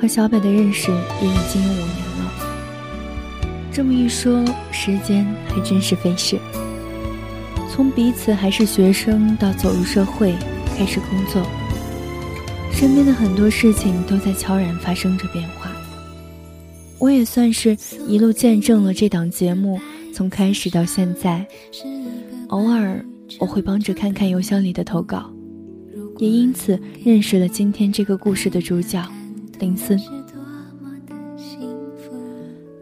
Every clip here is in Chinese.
和小北的认识也已经有五年了。这么一说，时间还真是飞逝。从彼此还是学生到走入社会，开始工作，身边的很多事情都在悄然发生着变化。我也算是一路见证了这档节目从开始到现在。偶尔我会帮着看看邮箱里的投稿，也因此认识了今天这个故事的主角林森。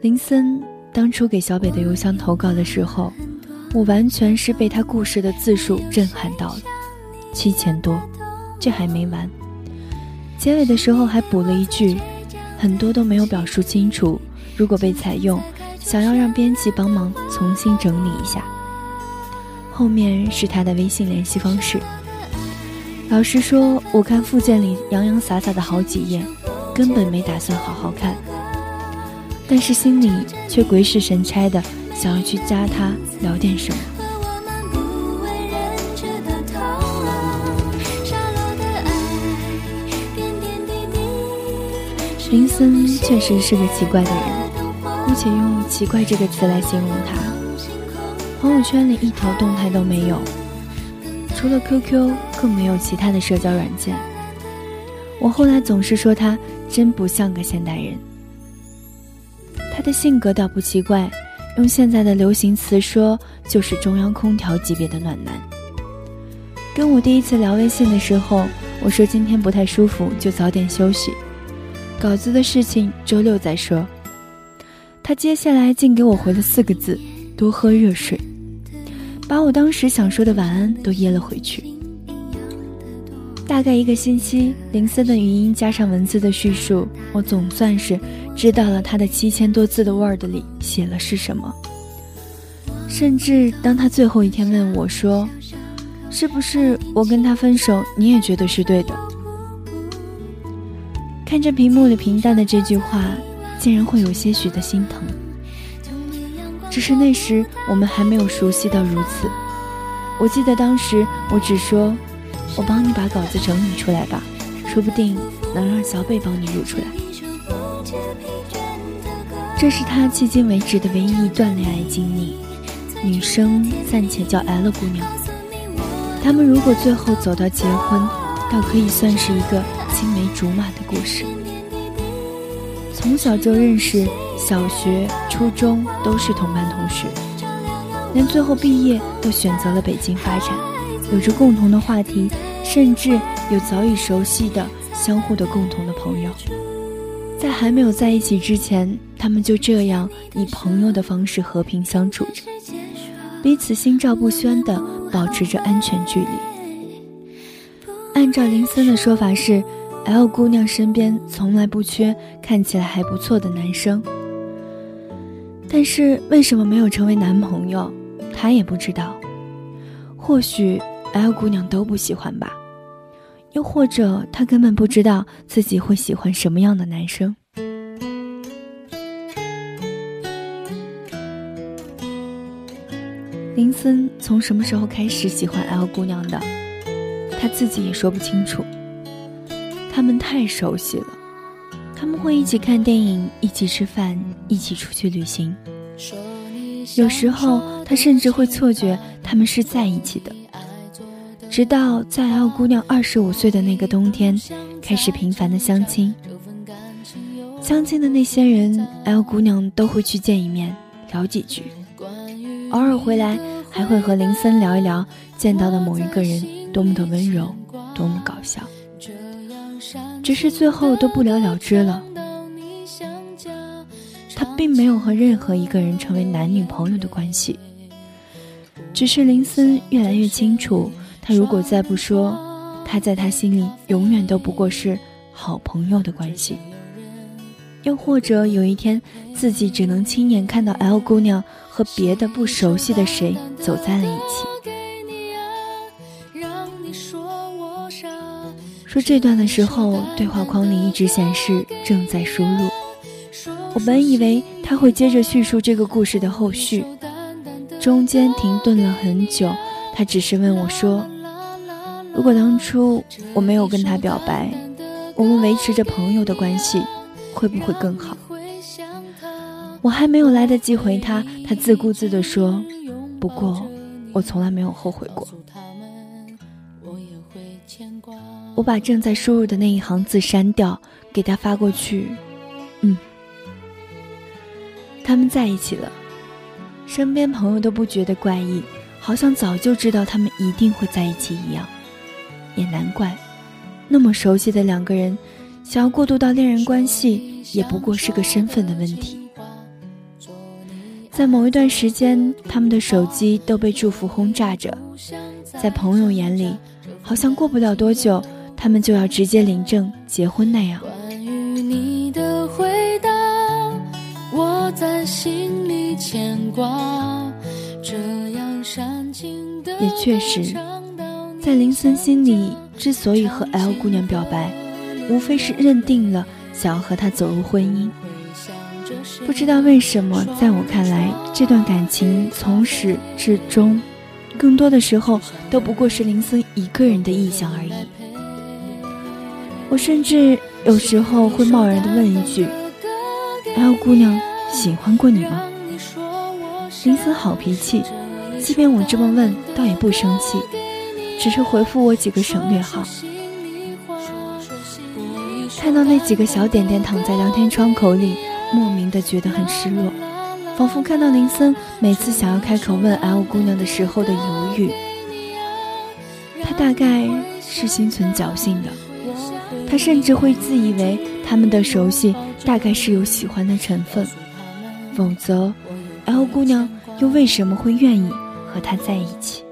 林森当初给小北的邮箱投稿的时候，我完全是被他故事的字数震撼到了，七千多，这还没完。结尾的时候还补了一句，很多都没有表述清楚，如果被采用，想要让编辑帮忙重新整理一下。后面是他的微信联系方式。老实说，我看附件里洋洋洒洒的好几页，根本没打算好好看。但是心里却鬼使神差的想要去加他聊点什么。林森确实是个奇怪的人，姑且用“奇怪”这个词来形容他。朋友圈里一条动态都没有，除了 QQ，更没有其他的社交软件。我后来总是说他真不像个现代人。他的性格倒不奇怪，用现在的流行词说，就是中央空调级别的暖男。跟我第一次聊微信的时候，我说今天不太舒服，就早点休息，稿子的事情周六再说。他接下来竟给我回了四个字：多喝热水，把我当时想说的晚安都噎了回去。大概一个星期，林森的语音加上文字的叙述，我总算是知道了他的七千多字的 Word 里写了是什么。甚至当他最后一天问我说：“是不是我跟他分手，你也觉得是对的？”看着屏幕里平淡的这句话，竟然会有些许的心疼。只是那时我们还没有熟悉到如此。我记得当时我只说。我帮你把稿子整理出来吧，说不定能让小北帮你录出来。这是他迄今为止的唯一一段恋爱经历，女生暂且叫 L 姑娘。他们如果最后走到结婚，倒可以算是一个青梅竹马的故事。从小就认识，小学、初中都是同班同学，连最后毕业都选择了北京发展。有着共同的话题，甚至有早已熟悉的相互的共同的朋友，在还没有在一起之前，他们就这样以朋友的方式和平相处着，彼此心照不宣的保持着安全距离。按照林森的说法是，L 姑娘身边从来不缺看起来还不错的男生，但是为什么没有成为男朋友，她也不知道，或许。L 姑娘都不喜欢吧，又或者她根本不知道自己会喜欢什么样的男生。林森从什么时候开始喜欢 L 姑娘的，他自己也说不清楚。他们太熟悉了，他们会一起看电影，一起吃饭，一起出去旅行。有时候他甚至会错觉他们是在一起的。直到在 L 姑娘二十五岁的那个冬天，开始频繁的相亲。相亲的那些人，L 姑娘都会去见一面，聊几句，偶尔回来还会和林森聊一聊见到的某一个人多么的温柔，多么搞笑。只是最后都不了了之了。他并没有和任何一个人成为男女朋友的关系，只是林森越来越清楚。他如果再不说，他在他心里永远都不过是好朋友的关系。又或者有一天，自己只能亲眼看到 L 姑娘和别的不熟悉的谁走在了一起。说这段的时候，对话框里一直显示正在输入。我本以为他会接着叙述这个故事的后续，中间停顿了很久，他只是问我说。如果当初我没有跟他表白，我们维持着朋友的关系，会不会更好？我还没有来得及回他，他自顾自地说：“不过，我从来没有后悔过。”我把正在输入的那一行字删掉，给他发过去。嗯，他们在一起了，身边朋友都不觉得怪异，好像早就知道他们一定会在一起一样。也难怪，那么熟悉的两个人，想要过渡到恋人关系，也不过是个身份的问题。在某一段时间，他们的手机都被祝福轰炸着，在朋友眼里，好像过不了多久。他们就要直接领证结婚那样。也确实，在林森心里，之所以和 L 姑娘表白，无非是认定了想要和她走入婚姻。不知道为什么，在我看来，这段感情从始至终，更多的时候都不过是林森一个人的臆想而已。我甚至有时候会贸然的问一句：“L 姑娘喜欢过你吗？”林森好脾气，即便我这么问，倒也不生气，只是回复我几个省略号。看到那几个小点点躺在聊天窗口里，莫名的觉得很失落，仿佛看到林森每次想要开口问 L 姑娘的时候的犹豫。他大概是心存侥幸的。他甚至会自以为他们的熟悉大概是有喜欢的成分，否则，L 姑娘又为什么会愿意和他在一起？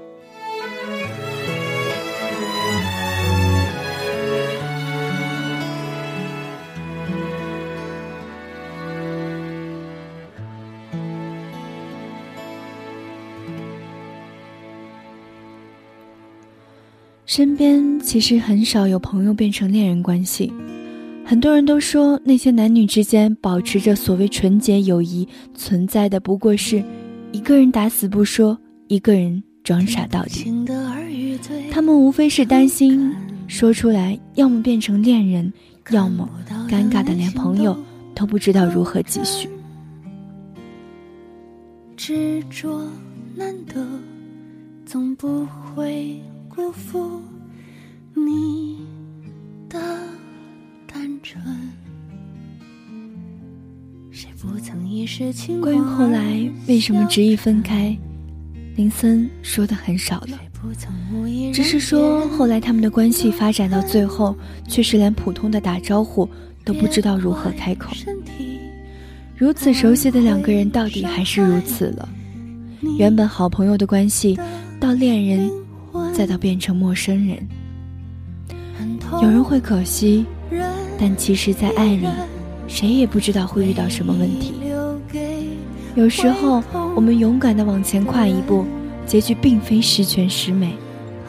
身边其实很少有朋友变成恋人关系，很多人都说那些男女之间保持着所谓纯洁友谊存在的不过是一个人打死不说，一个人装傻到底。他们无非是担心说出来，要么变成恋人，要么尴尬的连朋友都不知道如何继续。执着难得，总不会。辜负你的单纯。关于后来为什么执意分开，林森说的很少了，只是说后来他们的关系发展到最后，却是连普通的打招呼都不知道如何开口。如此熟悉的两个人，到底还是如此了。原本好朋友的关系，到恋人。再到变成陌生人，有人会可惜，但其实，在爱里，谁也不知道会遇到什么问题。有时候，我们勇敢的往前跨一步，结局并非十全十美，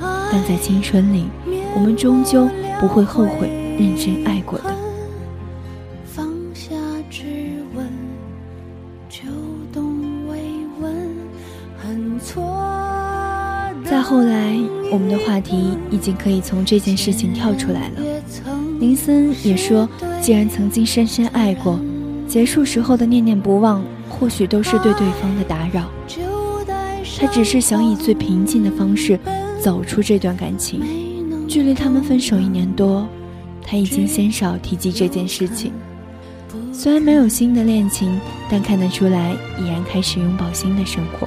但在青春里，我们终究不会后悔认真爱过的。话题已经可以从这件事情跳出来了。林森也说，既然曾经深深爱过，结束时候的念念不忘，或许都是对对方的打扰。他只是想以最平静的方式走出这段感情。距离他们分手一年多，他已经鲜少提及这件事情。虽然没有新的恋情，但看得出来，已然开始拥抱新的生活。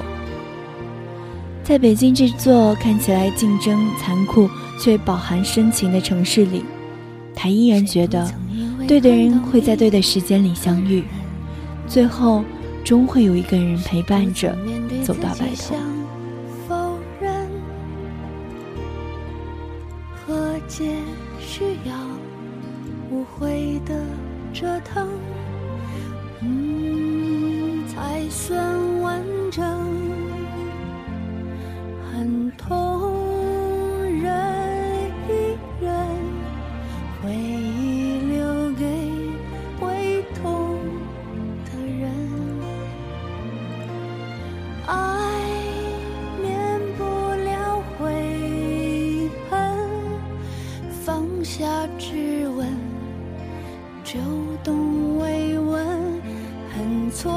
在北京这座看起来竞争残酷却饱含深情的城市里，他依然觉得，对的人会在对的时间里相遇，最后终会有一个人陪伴着走到白头。和解需要无悔的折腾，嗯，才算完下指纹就懂慰问很错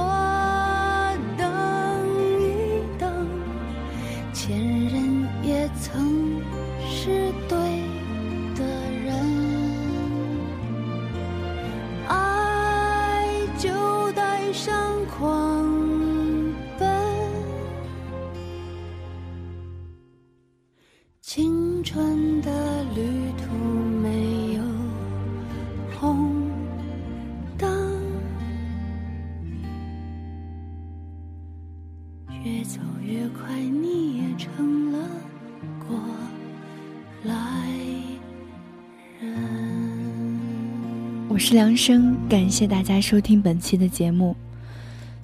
是梁生，感谢大家收听本期的节目。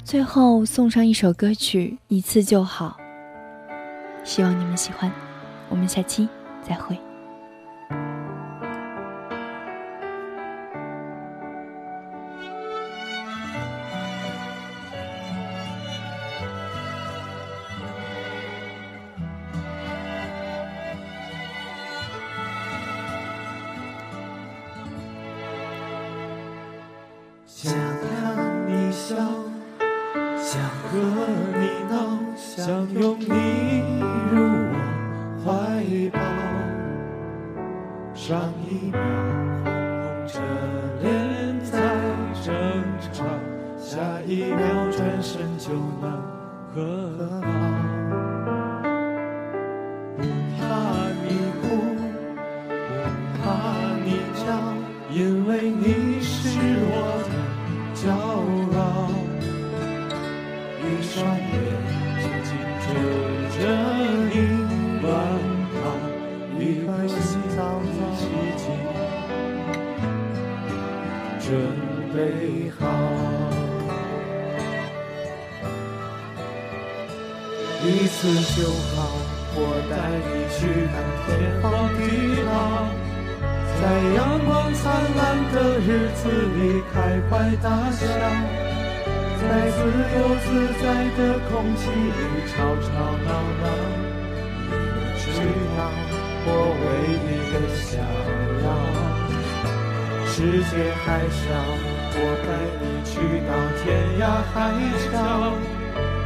最后送上一首歌曲《一次就好》，希望你们喜欢。我们下期再会。抱。上一秒红红着脸在争吵，下一秒转身就能和好。好，我带你去看天荒地老，在阳光灿烂的日子里开怀大笑，在自由自在的空气里吵吵闹闹。你知道我唯一的想要，世界还小，我带你去到天涯海角。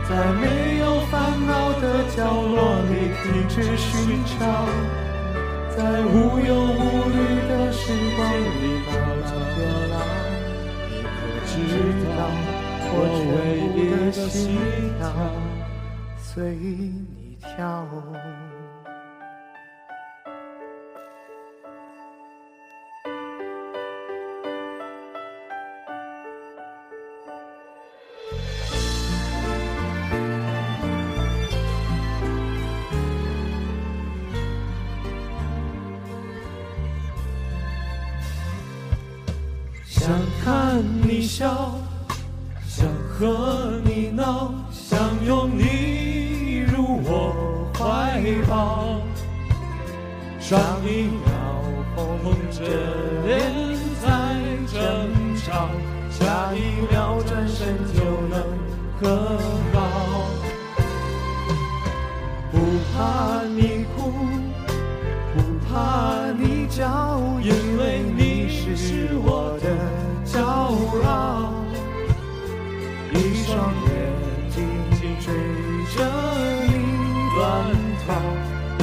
在没有烦恼的角落里停止寻找，在无忧无虑的时光里慢慢变老。你可知道，我唯一的心跳随你跳。怀抱。上一秒红着脸在争吵，下一秒转身就能和好。不怕你哭，不怕你叫，因为你是我的骄傲。一双眼睛紧追着，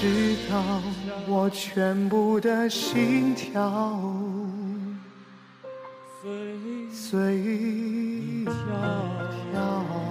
直到我全部的心跳随跳跳。